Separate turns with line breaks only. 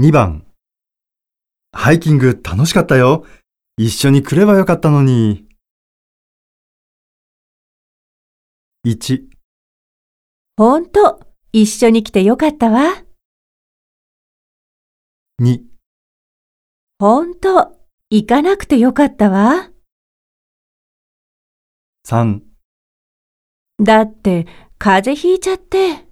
2番ハイキング楽しかったよ。一緒に来ればよかったのに。1、
ほんと、一緒に来てよかったわ。
2、
ほんと、行かなくてよかったわ。
3
だって、風邪ひいちゃって。